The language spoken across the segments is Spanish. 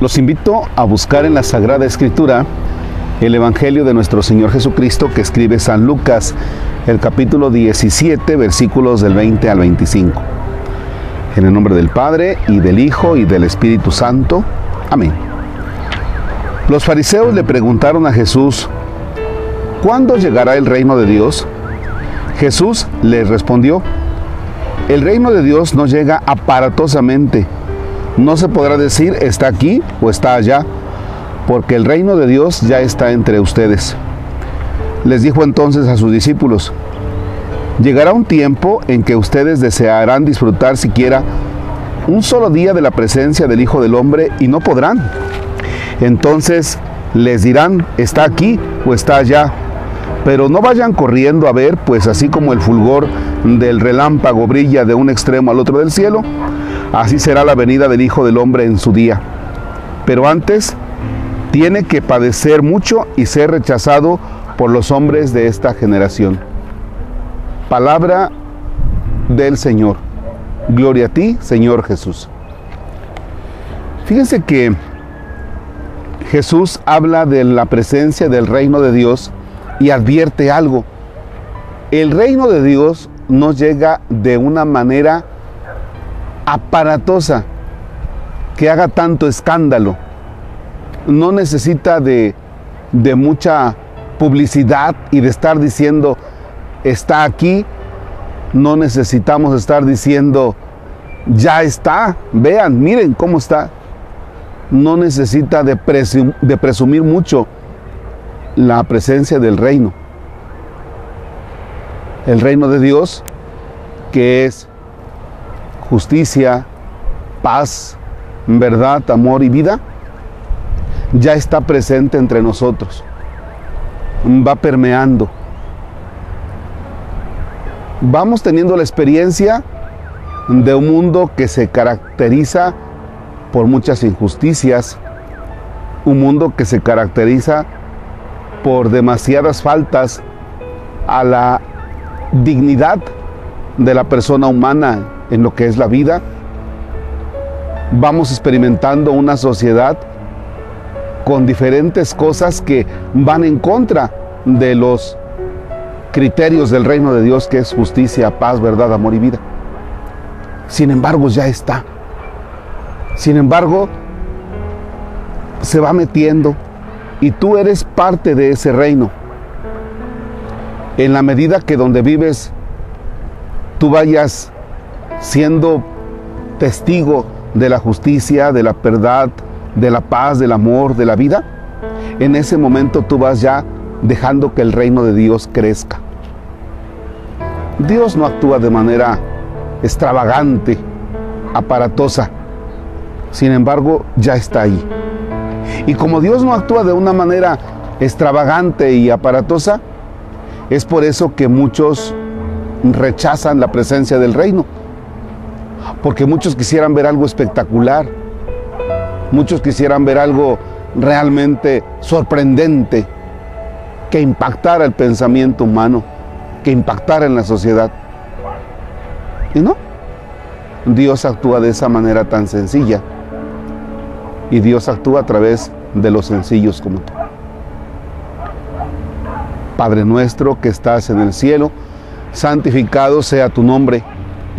Los invito a buscar en la Sagrada Escritura el Evangelio de nuestro Señor Jesucristo que escribe San Lucas, el capítulo 17, versículos del 20 al 25. En el nombre del Padre y del Hijo y del Espíritu Santo. Amén. Los fariseos le preguntaron a Jesús, ¿cuándo llegará el reino de Dios? Jesús les respondió, el reino de Dios no llega aparatosamente no se podrá decir está aquí o está allá, porque el reino de Dios ya está entre ustedes. Les dijo entonces a sus discípulos, llegará un tiempo en que ustedes desearán disfrutar siquiera un solo día de la presencia del Hijo del Hombre y no podrán. Entonces les dirán, está aquí o está allá. Pero no vayan corriendo a ver, pues así como el fulgor del relámpago brilla de un extremo al otro del cielo, Así será la venida del Hijo del Hombre en su día. Pero antes tiene que padecer mucho y ser rechazado por los hombres de esta generación. Palabra del Señor. Gloria a ti, Señor Jesús. Fíjense que Jesús habla de la presencia del reino de Dios y advierte algo. El reino de Dios no llega de una manera aparatosa que haga tanto escándalo. No necesita de, de mucha publicidad y de estar diciendo, está aquí. No necesitamos estar diciendo, ya está, vean, miren cómo está. No necesita de, de presumir mucho la presencia del reino. El reino de Dios, que es justicia, paz, verdad, amor y vida, ya está presente entre nosotros. Va permeando. Vamos teniendo la experiencia de un mundo que se caracteriza por muchas injusticias, un mundo que se caracteriza por demasiadas faltas a la dignidad de la persona humana en lo que es la vida. Vamos experimentando una sociedad con diferentes cosas que van en contra de los criterios del reino de Dios, que es justicia, paz, verdad, amor y vida. Sin embargo, ya está. Sin embargo, se va metiendo y tú eres parte de ese reino. En la medida que donde vives, tú vayas siendo testigo de la justicia, de la verdad, de la paz, del amor, de la vida, en ese momento tú vas ya dejando que el reino de Dios crezca. Dios no actúa de manera extravagante, aparatosa. Sin embargo, ya está ahí. Y como Dios no actúa de una manera extravagante y aparatosa, es por eso que muchos rechazan la presencia del reino porque muchos quisieran ver algo espectacular, muchos quisieran ver algo realmente sorprendente, que impactara el pensamiento humano, que impactara en la sociedad. Y no, Dios actúa de esa manera tan sencilla. Y Dios actúa a través de los sencillos como tú. Padre nuestro que estás en el cielo, santificado sea tu nombre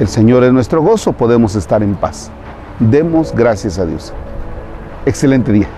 El Señor es nuestro gozo, podemos estar en paz. Demos gracias a Dios. Excelente día.